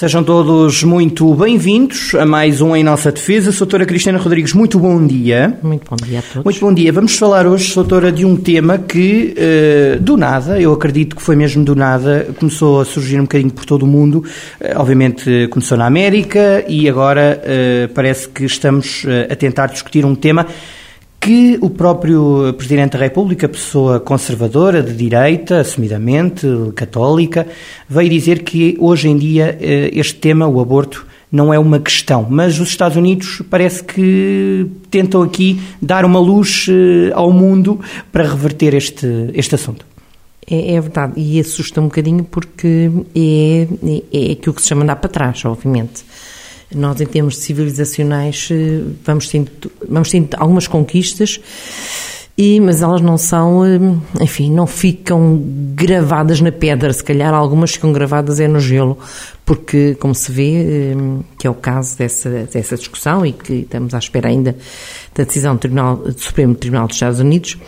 Sejam todos muito bem-vindos a mais um Em Nossa Defesa. Doutora Cristina Rodrigues, muito bom dia. Muito bom dia a todos. Muito bom dia. Vamos falar hoje, doutora, de um tema que, uh, do nada, eu acredito que foi mesmo do nada, começou a surgir um bocadinho por todo o mundo. Uh, obviamente começou na América e agora uh, parece que estamos a tentar discutir um tema que o próprio Presidente da República, pessoa conservadora, de direita, assumidamente, católica, veio dizer que hoje em dia eh, este tema, o aborto, não é uma questão, mas os Estados Unidos parece que tentam aqui dar uma luz eh, ao mundo para reverter este, este assunto. É, é verdade, e assusta um bocadinho porque é, é aquilo que se chama andar para trás, obviamente. Nós, em termos civilizacionais, eh, vamos tendo, vamos tendo algumas conquistas, e, mas elas não são, eh, enfim, não ficam gravadas na pedra, se calhar algumas ficam gravadas é no gelo, porque, como se vê, eh, que é o caso dessa, dessa discussão e que estamos à espera ainda da decisão do, Tribunal, do Supremo Tribunal dos Estados Unidos,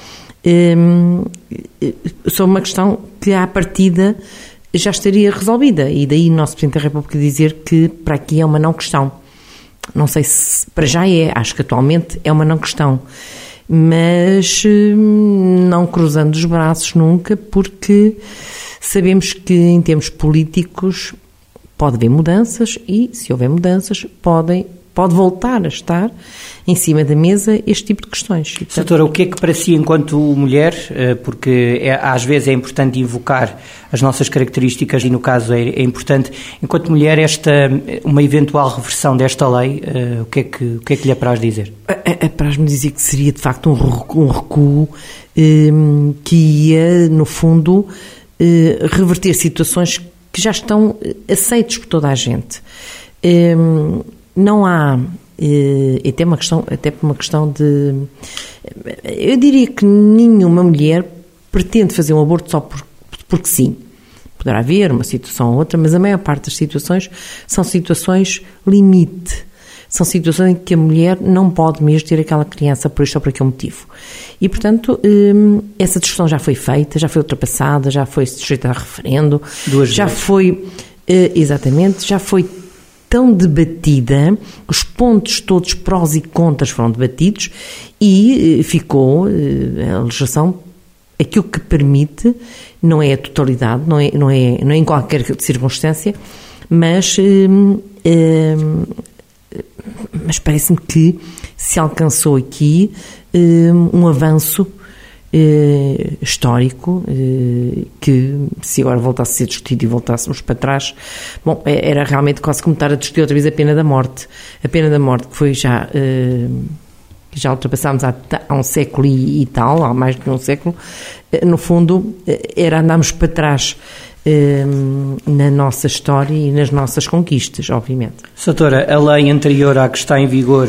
sobre uma questão que, à partida, já estaria resolvida. E daí o nosso Presidente da República dizer que para aqui é uma não questão. Não sei se para já é, acho que atualmente é uma não questão. Mas hum, não cruzando os braços nunca, porque sabemos que em termos políticos pode haver mudanças e, se houver mudanças, podem pode voltar a estar em cima da mesa este tipo de questões. portanto... Doutora, o que é que para si, enquanto mulher, eh, porque é, às vezes é importante invocar as nossas características e no caso é, é, importante, enquanto mulher, esta, uma eventual reversão desta lei, eh, o que é que, o que, é que lhe apraz dizer? Apraz-me dizer que seria de facto um recuo, um recuo um, que ia, no fundo, uh, reverter situações que já estão aceitos por toda a gente. Um, não há e até uma questão até por uma questão de eu diria que nenhuma mulher pretende fazer um aborto só por, porque sim poderá haver uma situação ou outra mas a maior parte das situações são situações limite são situações em que a mulher não pode mesmo ter aquela criança por isto ou por aquele motivo. E, portanto, hum, essa discussão já foi feita, já foi ultrapassada, já foi sujeita a referendo, Duas já vezes. foi, eh, exatamente, já foi tão debatida, os pontos todos prós e contras foram debatidos e eh, ficou eh, a legislação aquilo que permite, não é a totalidade, não é, não é, não é em qualquer circunstância, mas, eh, mas parece-me que se alcançou aqui um avanço eh, histórico eh, que, se agora voltasse a ser discutido e voltássemos para trás, bom, é, era realmente quase como estar a discutir outra vez a pena da morte. A pena da morte que foi já. Eh, já ultrapassámos há, há, um século e, e, tal, há mais de um século, no fundo, era andarmos para trás na nossa história e nas nossas conquistas, obviamente. Soutora, a lei anterior à que está em vigor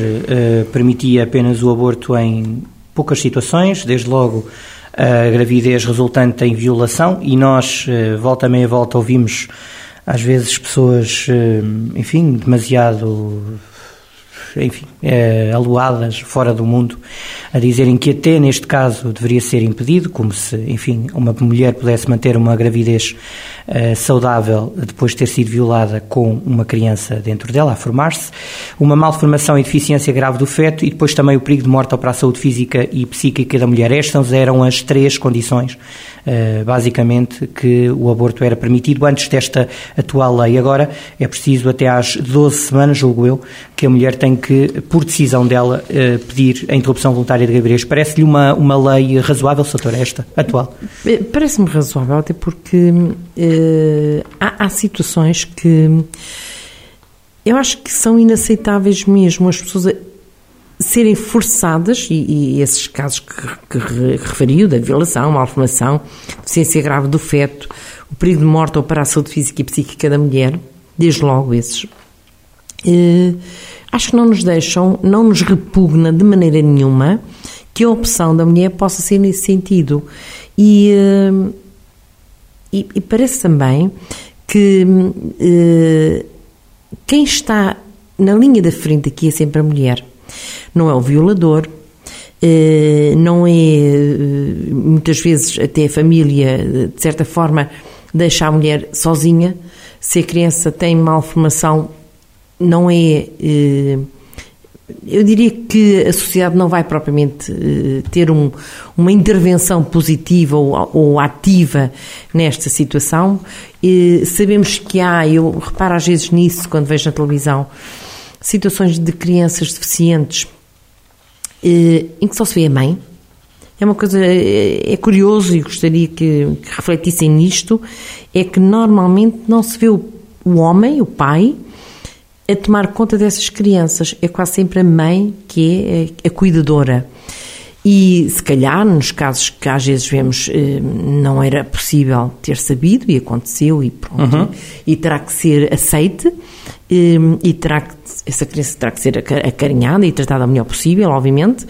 permitia apenas o aborto em poucas situações, desde logo a gravidez resultante em violação, e nós, eh, volta a meia volta, ouvimos às vezes pessoas, eh, enfim, demasiado enfim, aluadas fora do mundo, a dizerem que até neste caso deveria ser impedido, como se, enfim, uma mulher pudesse manter uma gravidez uh, saudável depois de ter sido violada com uma criança dentro dela, a formar-se, uma malformação e deficiência grave do feto e depois também o perigo de morte para a saúde física e psíquica da mulher. Estas eram as três condições, uh, basicamente, que o aborto era permitido antes desta atual lei. Agora é preciso até às 12 semanas, julgo eu, que a mulher tem que, por decisão dela, eh, pedir a interrupção voluntária de gravidez. Parece-lhe uma, uma lei razoável, Soutora, esta, atual? Eh, parece-me razoável, até porque uh, há, há situações que eu acho que são inaceitáveis mesmo as pessoas serem forçadas, e, e esses casos que, que, referiu, da violação, malformação, deficiência grave do feto, o perigo de morte ou para a saúde física e psíquica da mulher, desde logo esses, acho que não nos deixam, não nos repugna de maneira nenhuma que a opção da mulher possa ser nesse sentido. E, eh, e, e parece também que uh, quem está na linha da frente aqui é sempre a mulher. Não é o violador, não é, muitas vezes, até a família, de certa forma, deixa a mulher sozinha. Se a criança tem malformação, não é eu diria que a sociedade não vai propriamente uh, ter um, uma intervenção positiva ou, ou, ativa nesta situação. Sabemos que há, eu reparo às vezes nisso quando vejo na televisão, situações de crianças deficientes uh, em que só se vê a mãe. É uma coisa, é curioso e gostaria que, que refletissem nisto, é que normalmente não se vê o, o homem, o pai, a tomar conta dessas crianças. É quase sempre a mãe que é a, cuidadora. E se calhar, nos casos que às vezes vemos, eh, não era possível ter sabido e aconteceu e pronto, uhum. e terá que ser aceite eh, e terá que, essa criança terá que ser acarinhada e tratada o melhor possível, obviamente,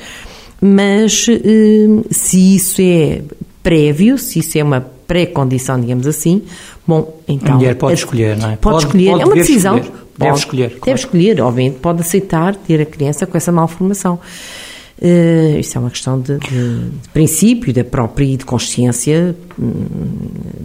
mas eh, se isso é prévio, se isso é uma pré-condição, digamos assim, bom, então... A mulher pode escolher, não é? Pode, pode escolher, pode é uma decisão... Escolher Deve escolher. Claro. Deve escolher, obviamente, pode aceitar ter a criança com essa malformação. Uh, isso é uma questão de, de, de, princípio, da própria e de consciência hum,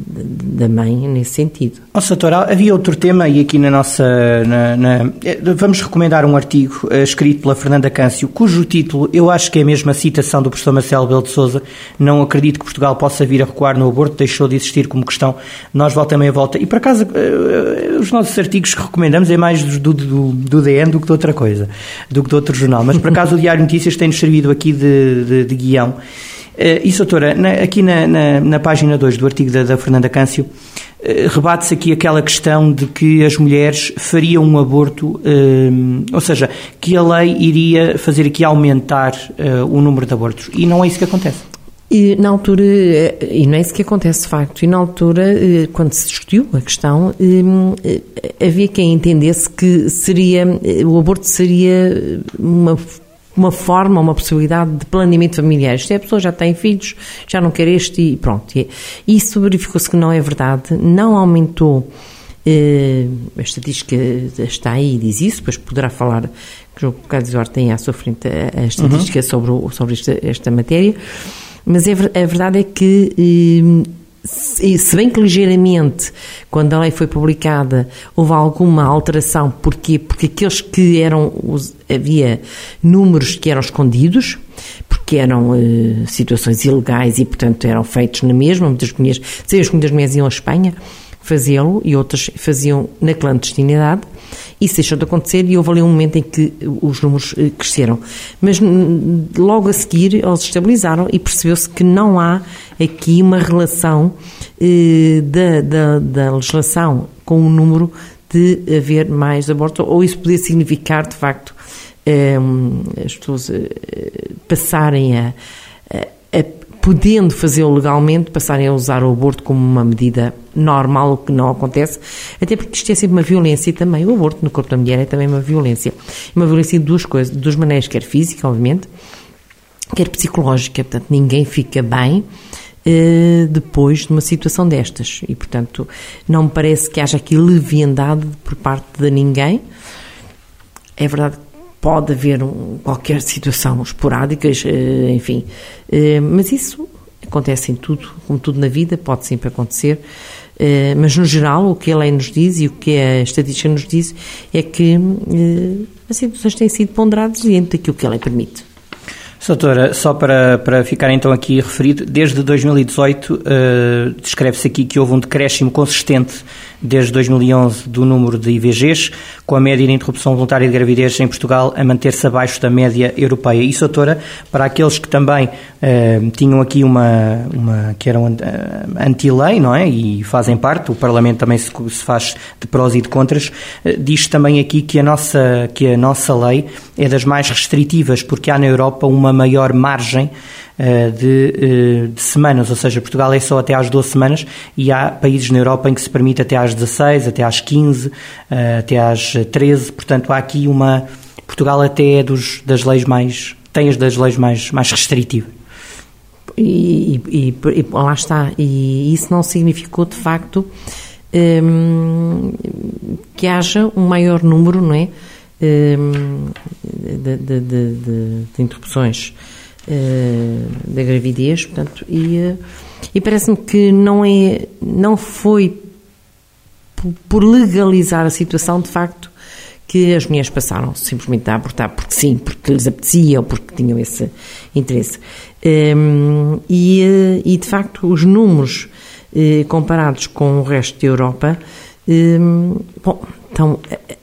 da mãe nesse sentido. Nossa, doutora, havia outro tema e aqui na nossa. Na, na, eh, vamos recomendar um artigo uh, escrito pela Fernanda Câncio, cujo título eu acho que é mesmo a citação do professor Marcelo Belo de Souza. Não acredito que Portugal possa vir a recuar no aborto, deixou de existir como questão. Nós voltamos a volta. E por acaso, uh, os nossos artigos que recomendamos é mais do, do, do DN do que de outra coisa, do que de outro jornal. Mas por acaso o Diário Notícias servido aqui de, de, de guião. Uh, isso, doutora, na, aqui na, na, na, página 2 do artigo da, da Fernanda Câncio, uh, rebate-se aqui aquela questão de que as mulheres fariam um aborto, uh, ou seja, que a lei iria fazer aqui aumentar o número de abortos. E não é isso que acontece. E na altura, e não é isso que acontece de facto, e na altura, quando se discutiu a questão, havia quem entendesse que seria, o aborto seria uma uma forma, uma possibilidade de planeamento familiar. Isto é, a pessoa já tem filhos, já não quer este e pronto. Isso verificou-se que não é verdade, não aumentou. Eh, a estatística está aí e diz isso, depois poderá falar, que o Carlos Eduardo tem à sua frente a, a estatística uhum. sobre, o, sobre esta, esta matéria, mas é, a verdade é que eh, se bem que ligeiramente, quando a lei foi publicada, houve alguma alteração, porquê? Porque aqueles que eram, havia números que eram escondidos, porque eram uh, situações ilegais e, portanto, eram feitos na mesma, muitas mulheres, sabemos que muitas mulheres iam à Espanha fazê-lo e outras faziam na clandestinidade, isso deixou de acontecer e houve ali um momento em que os números eh, cresceram. Mas logo a seguir eles estabilizaram e percebeu-se que não há aqui uma relação eh, da, da, da legislação com o número de haver mais abortos, ou isso poderia significar, de facto, eh, as pessoas eh, passarem a, a, a podendo fazê-lo legalmente, passarem a usar o aborto como uma medida normal, o que não acontece, até porque isto é sempre uma violência também o aborto no corpo da mulher é também uma violência. Uma violência de duas coisas, de duas maneiras, quer física, obviamente, quer psicológica, portanto ninguém fica bem eh, depois de uma situação destas e, portanto, não me parece que haja aqui leviandade por parte de ninguém. É verdade pode haver um, qualquer situação esporádica, eh, enfim, eh, mas isso acontece em tudo, como tudo na vida, pode sempre acontecer. Eh, mas no geral, o que a lei nos diz e o que a estatística nos diz é que as situações têm sido ponderadas dentro daquilo que a lei permite. Doutora, só para, para ficar então aqui referido, desde 2018 uh, descreve-se aqui que houve um decréscimo consistente desde 2011 do número de IVGs, com a média de interrupção voluntária de gravidez em Portugal a manter-se abaixo da média europeia. Isso, doutora, para aqueles que também eh, tinham aqui uma, uma que eram uh, anti-lei, não é? E fazem parte, o Parlamento também se, se faz de prós e de contras, uh, diz também aqui que a, nossa, que a nossa lei é das mais restritivas, porque há na Europa uma maior margem eh, de, eh, de, semanas, ou seja, Portugal é só até às 12 semanas e há países na Europa em que se permite até às 16, até às 15, eh, até às 13, portanto há aqui uma... Portugal até é dos, das leis mais... tem as das leis mais, mais restritivas. E, e, e, lá está, e isso não significou de facto hum, que haja um maior número, não é? Hum, de, de, de, de interrupções da gravidez, portanto, e, e parece-me que não, é, não foi por legalizar a situação, de facto, que as mulheres passaram simplesmente a abortar porque sim, porque lhes apetecia ou porque tinham esse interesse. Um, e, e, de facto, os números eh, comparados com o resto da Europa um, bom, estão eh,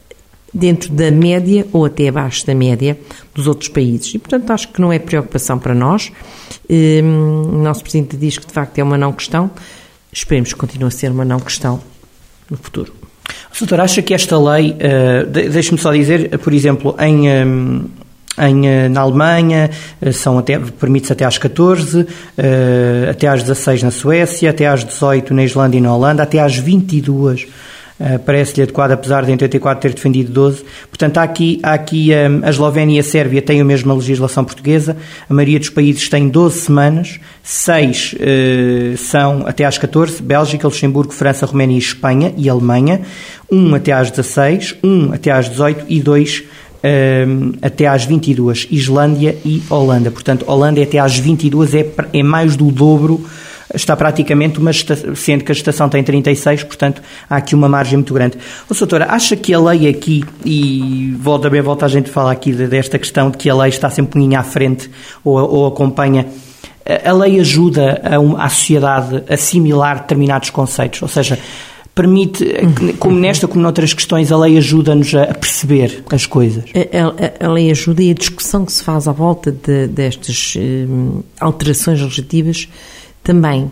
dentro da média ou até abaixo da média dos outros países. E, portanto, acho que não é preocupação para nós. Um, o nosso Presidente diz que, de facto, é uma não questão. Esperemos que continue a ser uma não questão no futuro. Doutor, acha que esta lei, uh, deixe-me só dizer, por exemplo, em, um, em, eh, na Alemanha são até, permite-se até às 14, uh, até às 16 na Suécia, até às 18 na Islândia e na Holanda, até às 22 Uh, parece-lhe adequado, apesar de em 84 ter defendido 12. Portanto, há aqui, há aqui um, a Eslovénia e a Sérvia têm a mesma legislação portuguesa, a maioria dos países tem 12 semanas, 6 uh, são até às 14, Bélgica, Luxemburgo, França, Roménia e Espanha e Alemanha, 1 até às 16, 1 até às 18 e 2 um, até às 22, Islândia e Holanda. Portanto, Holanda é até às 22, é, é mais do dobro está praticamente uma estação, sendo que a estação tem 36, portanto há aqui uma margem muito grande. Ô, doutora, acha que a lei aqui, e volta bem, volta a gente falar aqui desta questão de que a lei está sempre um à frente ou, ou acompanha a lei ajuda a, a sociedade a assimilar determinados conceitos, ou seja, permite, como nesta como noutras questões, a lei ajuda-nos a perceber as coisas. A, a, a, lei ajuda e a discussão que se faz à volta de, destas um, alterações legislativas também,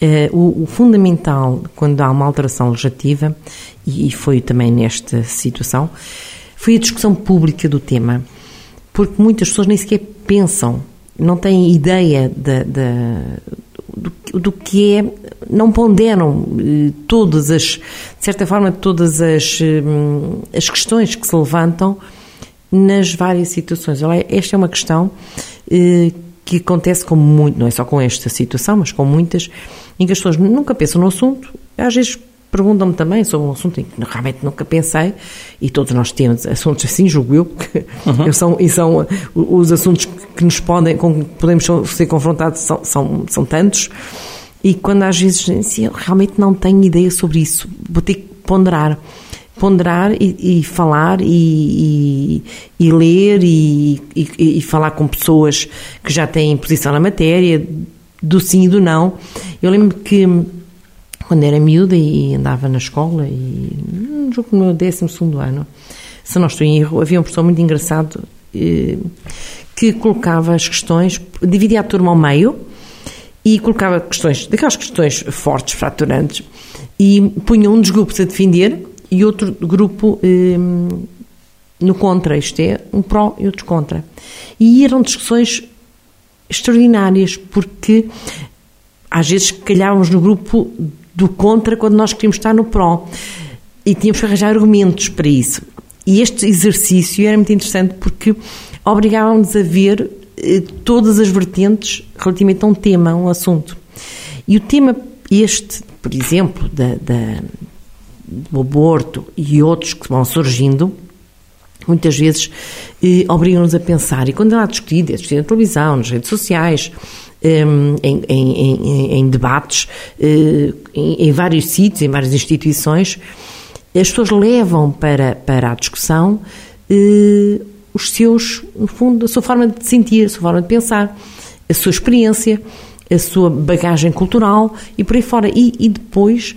eh, o, o, fundamental quando há uma alteração legislativa, e, e foi também nesta situação, foi a discussão pública do tema, porque muitas pessoas nem sequer pensam, não têm ideia de, de, do, do, que é, não ponderam eh, todas as, de certa forma, todas as, eh, as questões que se levantam nas várias situações. Esta é uma questão que acontece com muito, não é só com esta situação, mas com muitas, em que as pessoas nunca pensam no assunto, às vezes perguntam-me também sobre um assunto em que realmente nunca pensei, e todos nós temos assuntos assim, julgo eu, que uhum. são, e são os assuntos que nos podem, com que podemos ser confrontados são, são, são tantos, e quando às vezes assim, eu realmente não tenho ideia sobre isso, vou ter que ponderar ponderar e, e falar e, e, e ler e, falar com pessoas que já têm posição na matéria, do sim e do não. Eu lembro que quando era miúda e andava na escola, e hum, jogo no 12 ano, se não estou em erro, havia um professor muito engraçado eh, que colocava as questões, dividia a turma ao meio e colocava questões, daquelas questões fortes, fraturantes, e punha um dos grupos a defender e outro grupo eh, no contra, isto é, um pró e outro contra. E eram discussões extraordinárias, porque às vezes calhávamos no grupo do contra quando nós queríamos estar no pró. E tínhamos que arranjar argumentos para isso. E este exercício era muito interessante porque obrigávamos a ver eh, todas as vertentes relativamente a um tema, a um assunto. E o tema este, por exemplo, da, da do aborto e outros que vão surgindo, muitas vezes eh, obrigam-nos a pensar. E quando ela é discutida, é discutida na televisão, nas redes sociais, em, em, em, em, debates, eh, em, vários sítios, em várias instituições, as pessoas levam para, para a discussão eh, os seus, no fundo, a sua forma de sentir, a sua forma de pensar, a sua experiência, a sua bagagem cultural e por aí fora. E, e depois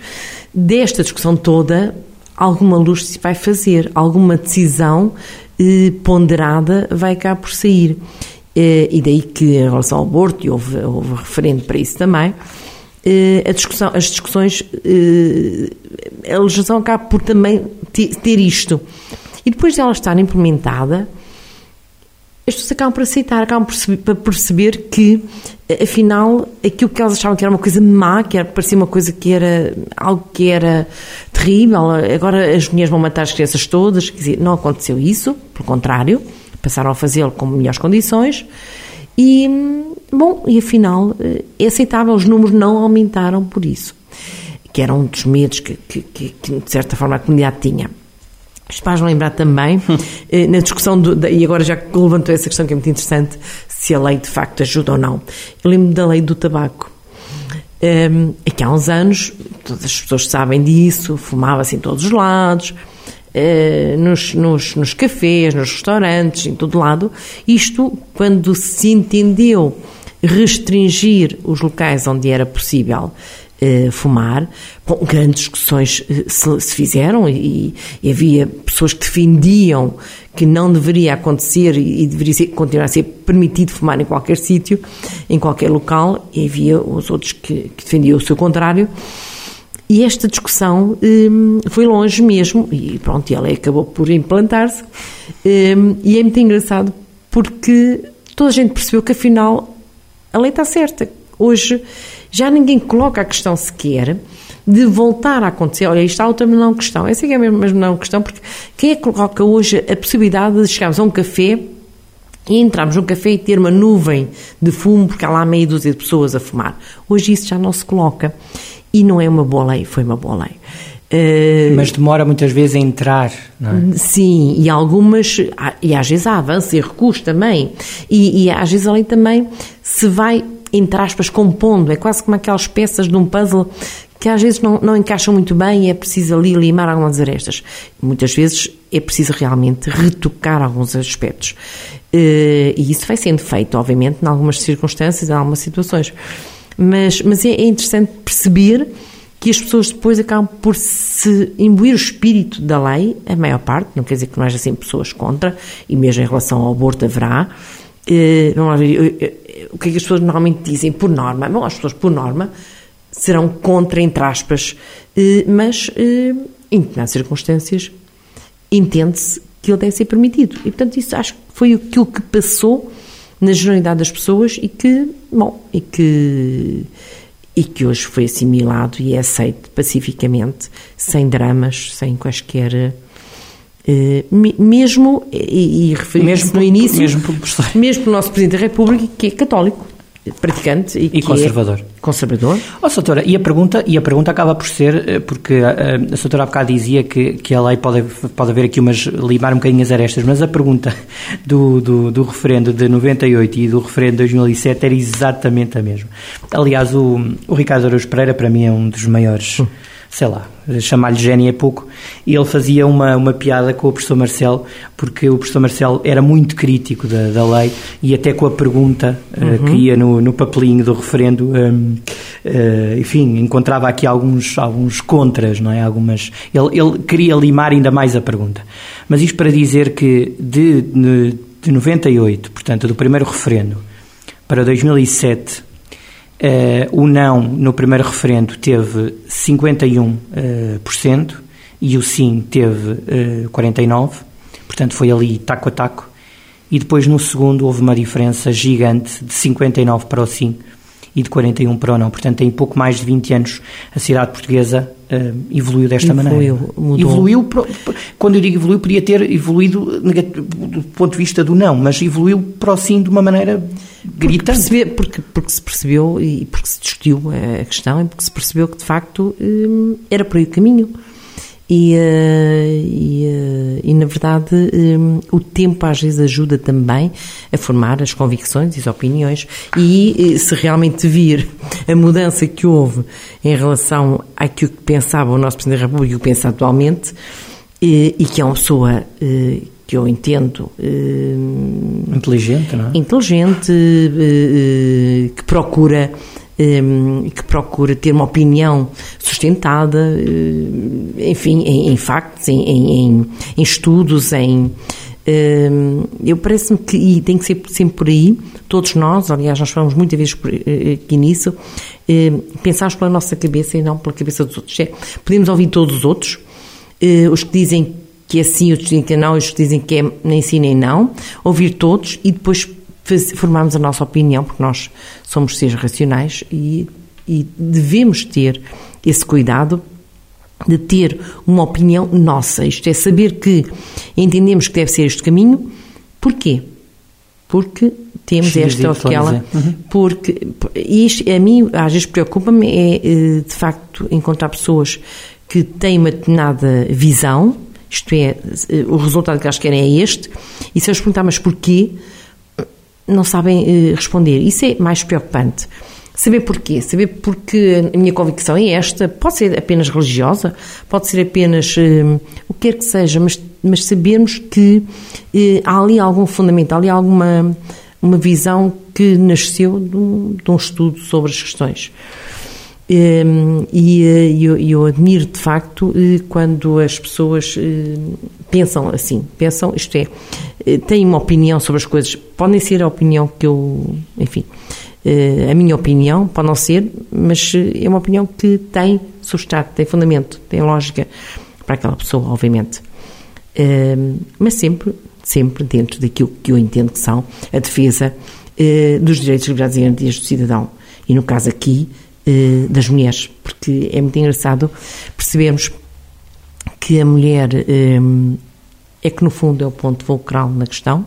desta discussão toda, alguma luz se vai fazer, alguma decisão eh, ponderada vai cá por sair. Eh, e daí que, em relação ao aborto, e houve, houve referente para isso também, eh, a discussão, as discussões, eh, a legislação acaba por também ter, ter isto. E depois de ela estar implementada, as pessoas acabam por aceitar, acabam por perceber, por perceber que, afinal, aquilo que elas achavam que era uma coisa má, que era, parecia uma coisa que era algo que era terrível, agora as mulheres vão matar as crianças todas, quer dizer, não aconteceu isso, pelo contrário, passaram a fazê-lo com melhores condições e, bom, e afinal é aceitável, os números não aumentaram por isso, que era um dos medos que, que, que, que de certa forma a comunidade tinha. Faz lembrar também, eh, na discussão, do, e agora já levantou essa questão que é muito interessante, se a lei de facto ajuda ou não. Eu lembro da lei do tabaco. Um, aqui há uns anos, todas as pessoas sabem disso, fumava-se em todos os lados, uh, nos, nos, nos cafés, nos restaurantes, em todo lado. Isto, quando se entendeu restringir os locais onde era possível eh, fumar. Bom, grandes discussões eh, se, se, fizeram e, e, havia pessoas que defendiam que não deveria acontecer e, e deveria ser, continuar a ser permitido fumar em qualquer sítio, em qualquer local, e havia os outros que, que defendiam o seu contrário. E esta discussão hum, foi longe mesmo, e pronto, ela acabou por implantar-se. Hum, e é muito engraçado porque toda a gente percebeu que afinal a lei está certa. Hoje já ninguém coloca a questão sequer de voltar a acontecer. Olha, isto há outra não questão. Essa é a mesma não questão, porque quem é que coloca hoje a possibilidade de chegarmos a um café e entrarmos num café e ter uma nuvem de fumo, porque há lá meia dúzia de pessoas a fumar? Hoje isso já não se coloca. E não é uma boa lei, foi uma boa lei. Uh, Mas demora muitas vezes a entrar, não é? Sim, e algumas, e às vezes há avanço e recurso também, e, e às vezes a lei também se vai entre aspas, compondo. É quase como aquelas peças de um puzzle que às vezes não, não encaixam muito bem e é preciso ali limar algumas arestas. Muitas vezes é preciso realmente retocar alguns aspectos. Eh, e isso vai sendo feito, obviamente, em algumas circunstâncias, em algumas situações. Mas, mas é, é interessante perceber que as pessoas depois acabam por se imbuir o espírito da lei, a maior parte, não quer dizer que não haja sempre pessoas contra, e mesmo em relação ao aborto haverá. Eh, vamos ver, o que é que as pessoas normalmente dizem por norma? Bom, as pessoas por norma serão contra, entre aspas, eh, mas eh, em determinadas circunstâncias entende-se que ele deve ser permitido. E, portanto, isso acho que foi aquilo que passou na generalidade das pessoas e que, bom, e que, e que hoje foi assimilado e é aceito pacificamente, sem dramas, sem quaisquer mesmo, e, e referi no início, mesmo pelo, mesmo pelo nosso Presidente da República, que é católico, praticante e, e conservador. É conservador. Oh, Soutora, e a pergunta, e a pergunta acaba por ser, eh, porque a, eh, a, a Soutora há bocado dizia que, que a lei pode, pode haver aqui umas, limar um bocadinho as arestas, mas a pergunta do, do, do referendo de 98 e do referendo de 2007 era exatamente a mesma. Aliás, o, o Ricardo Araújo Pereira, para mim, é um dos maiores... Hum sei lá, chamar-lhe gênio é pouco, e ele fazia uma, uma piada com o professor Marcelo, porque o professor Marcelo era muito crítico da, da lei, e até com a pergunta uhum. uh, que ia no, no papelinho do referendo, um, uh, eh, enfim, encontrava aqui alguns, alguns contras, não é? Algumas, ele, ele queria limar ainda mais a pergunta. Mas isto para dizer que de, de 98, portanto, do primeiro referendo, para 2007, Uh, o não no primeiro referendo teve 51% uh, e o sim teve uh, 49%, portanto foi ali taco a taco. E depois no segundo houve uma diferença gigante de 59% para o sim e de 41 para o não. Portanto, em pouco mais de 20 anos, a cidade portuguesa uh, evoluiu desta evoluiu, maneira. Mudou. Evoluiu, quando eu digo evoluiu, podia ter evoluído do ponto de vista do não, mas evoluiu para o sim de uma maneira gritante. Porque, porque, porque se percebeu e porque se discutiu a questão e porque se percebeu que, de facto, um, era por aí o caminho. E, uh, e, uh, e, na verdade, um, o tempo às vezes ajuda também a formar as convicções e as opiniões. E se realmente vir a mudança que houve em relação àquilo que pensava o nosso Presidente da República e o que pensa atualmente, e que é uma pessoa que eu entendo. inteligente, não é? Inteligente, que procura Ehm, que procura ter uma opinião sustentada, eh, enfim, em, em factos, em, em, em estudos, em. Ehm, eu parece-me que, e tem que ser sempre por aí, todos nós, aliás, nós falamos muitas vezes eh, aqui nisso, ehm, pensarmos pela nossa cabeça e não pela cabeça dos outros. É, podemos ouvir todos os outros, eh, os que dizem que é sim, os que dizem que é não, os que dizem que é nem sim nem não, ouvir todos e depois formarmos a nossa opinião, porque nós somos seres racionais e, e devemos ter esse cuidado de ter uma opinião nossa, isto é, saber que entendemos que deve ser este caminho, porquê? Porque temos esta ou aquela, uhum. porque isto a mim às vezes preocupa-me é eh, de facto encontrar pessoas que têm uma determinada visão, isto é, o resultado que elas querem é este, e se eu perguntar, mas porquê? Não sabem responder. Isso é mais preocupante. Saber porquê? Saber porque a minha convicção é esta. Pode ser apenas religiosa, pode ser apenas uh, o que quer que seja, mas, mas sabermos que uh, há ali algum fundamento, há ali alguma uma visão que nasceu de um, de um estudo sobre as questões. Um, ehm, e eu, eu, admiro de facto quando as pessoas pensam assim, pensam, isto é, têm uma opinião sobre as coisas, podem ser a opinião que eu, enfim, eh, a minha opinião, pode não ser, mas eh, é uma opinião que tem substrato, tem fundamento, tem lógica para aquela pessoa, obviamente. Eh, mas sempre, sempre dentro daquilo que eu entendo que são a defesa dos direitos, liberdades e garantias do cidadão. E no caso aqui, das mulheres, porque é muito engraçado percebermos que a mulher é que no fundo é o ponto fulcral na questão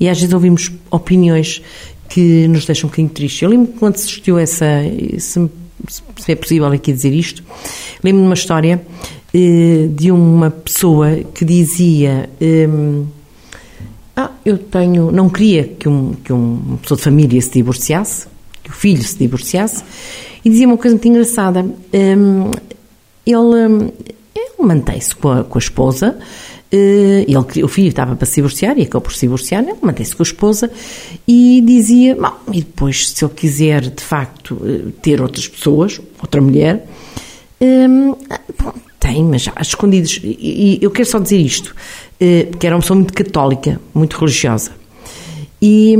e às vezes ouvimos opiniões que nos deixa um bocadinho tristes. Eu lembro quando se discutiu essa, se, se é possível aqui dizer isto, lembro-me de uma história eh, de uma pessoa que dizia eh, ah, eu tenho, não queria que, um, que uma pessoa de família se divorciasse, que o filho se divorciasse, e dizia uma coisa muito engraçada. Eh, ele, ele mantém-se com a, com a esposa, eh, ele, o filho estava para se divorciar e acabou por se divorciar, ele mantém-se com a esposa e dizia, e depois se ele quiser de facto eh, ter outras pessoas, outra mulher, hum, bom, tem, mas às escondidas. E, eu quero só dizer isto, porque era uma pessoa muito católica, muito religiosa. E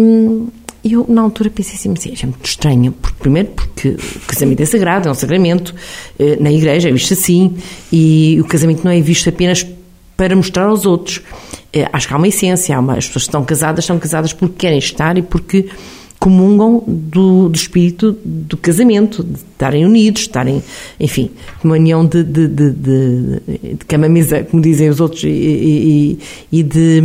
hum, eu, na altura, pensei assim, mas é muito estranho. Porque, primeiro, porque o casamento é sagrado, é um sacramento, na igreja é visto assim, e o casamento não é visto apenas para mostrar aos outros. É, acho que há uma essência, há uma, as pessoas que estão casadas estão casadas porque querem estar e porque comungam do, do espírito do casamento, de estarem unidos, estarem, enfim, uma união de, de, de, de, de cama-mesa, como dizem os outros, e, e, e de,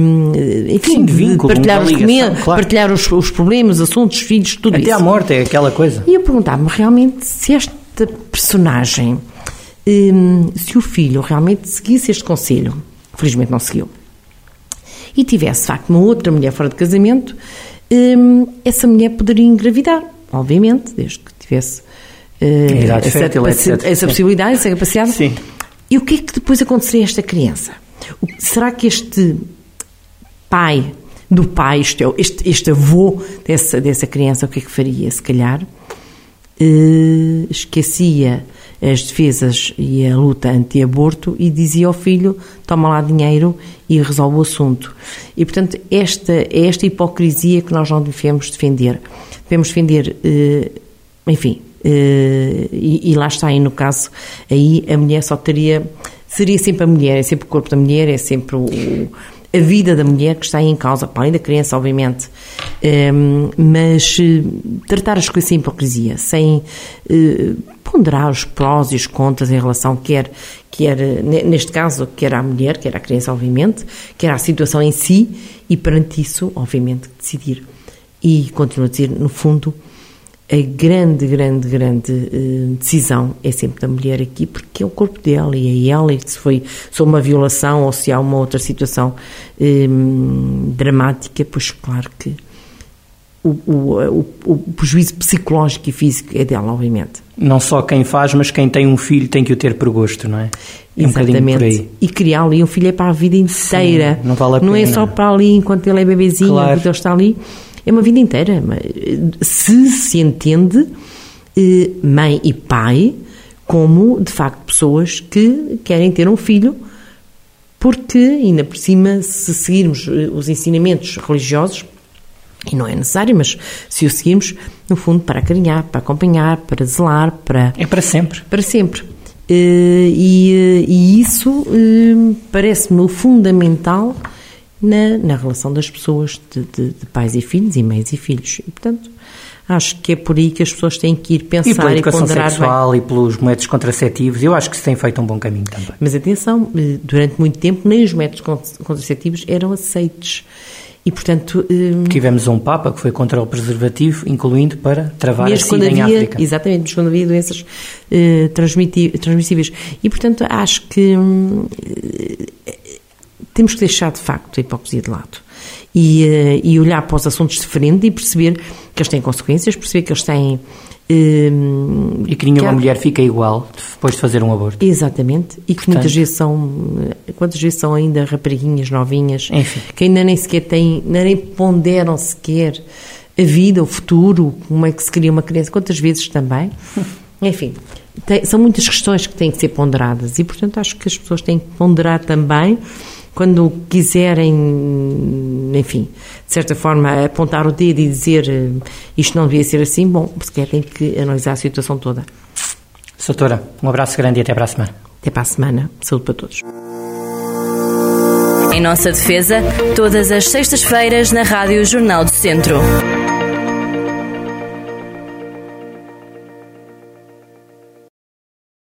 enfim, Sim, de, vínculo, partilhar, os, ligação, claro. partilhar os, os, problemas, os assuntos, os filhos, tudo Até isso. Até à morte é aquela coisa. E eu perguntava-me realmente se esta personagem, hum, se o filho realmente seguisse este conselho, felizmente não seguiu, e tivesse, de facto, uma outra mulher fora de casamento, hum, essa mulher poderia engravidar, obviamente, desde que tivesse uh, essa, fértil, essa possibilidade, essa capacidade. Sim. E o que é que depois aconteceria a esta criança? O, será que este pai do pai, este, este, este avô dessa, dessa criança, o que é que faria? Se calhar uh, esquecia as defesas e a luta anti-aborto e dizia ao filho: toma lá dinheiro e resolve o assunto. E, portanto, esta, é esta hipocrisia que nós não devemos defender. Devemos defender, eh, enfim, eh, e, lá está, e no caso, aí a mulher só teria. Seria sempre a mulher, é sempre o corpo da mulher, é sempre o, a vida da mulher que está em causa, para além da criança, obviamente, um, mas uh, tratar as coisas sem hipocrisia, sem uh, ponderar os prós e os contras em relação, quer, quer neste caso, quer à mulher, quer à criança, obviamente, quer à situação em si, e perante isso, obviamente, decidir. E continuo a dizer, no fundo, a grande, grande, grande uh, decisão é sempre da mulher aqui, porque é o corpo dela e é ela, e se foi se uma violação ou se há uma outra situação um, dramática, pois claro que o, o, o, o, prejuízo psicológico e físico é dela, obviamente. Não só quem faz, mas quem tem um filho tem que o ter por gosto, não é? é Exatamente. Um e criá-lo, e um filho é para a vida inteira. Sim, não vale a Não pena. é só para ali enquanto ele é bebezinho, claro. enquanto ele está ali é uma vida inteira. Se se entende eh, mãe e pai como, de facto, pessoas que querem ter um filho, porque, ainda por cima, se seguirmos eh, os ensinamentos religiosos, e não é necessário, mas se o seguirmos, no fundo, para acarinhar, para acompanhar, para zelar, para... É para sempre. Para sempre. Eh, e, e isso parece-me fundamental na, na relação das pessoas, de, de, de, pais e filhos e mães e filhos. E, portanto, acho que é por aí que as pessoas têm que ir pensar e, pela educação e ponderar sexual bem. e pelos métodos contraceptivos, eu acho que se tem feito um bom caminho também. Mas atenção, eh, durante muito tempo nem os métodos contraceptivos eram aceitos. E, portanto... Hum, Tivemos um Papa que foi contra o preservativo, incluindo para travar a SIDA em África. Exatamente, mesmo quando havia doenças uh, transmissíveis. E, portanto, acho que hum, temos que deixar de facto a hipocrisia de lado e, uh, e olhar para os assuntos de frente e perceber que eles têm consequências, perceber que eles têm. Uh, e que nenhuma que há... mulher fica igual depois de fazer um aborto. Exatamente. E que Portanto... muitas vezes são. Quantas vezes são ainda rapariguinhas novinhas Enfim. que ainda nem sequer têm, nem ponderam sequer a vida, o futuro, como é que se cria uma criança, quantas vezes também. Enfim, tem, são muitas questões que têm que ser ponderadas e, portanto, acho que as pessoas têm que ponderar também quando quiserem, enfim, de certa forma, apontar o dedo e dizer eh, isto não devia ser assim, bom, sequer tem que analisar a situação toda. Soutora, um abraço grande e até para a semana. Até para a semana. Saúde para todos. Em nossa defesa, todas as sextas-feiras na Rádio Jornal do Centro.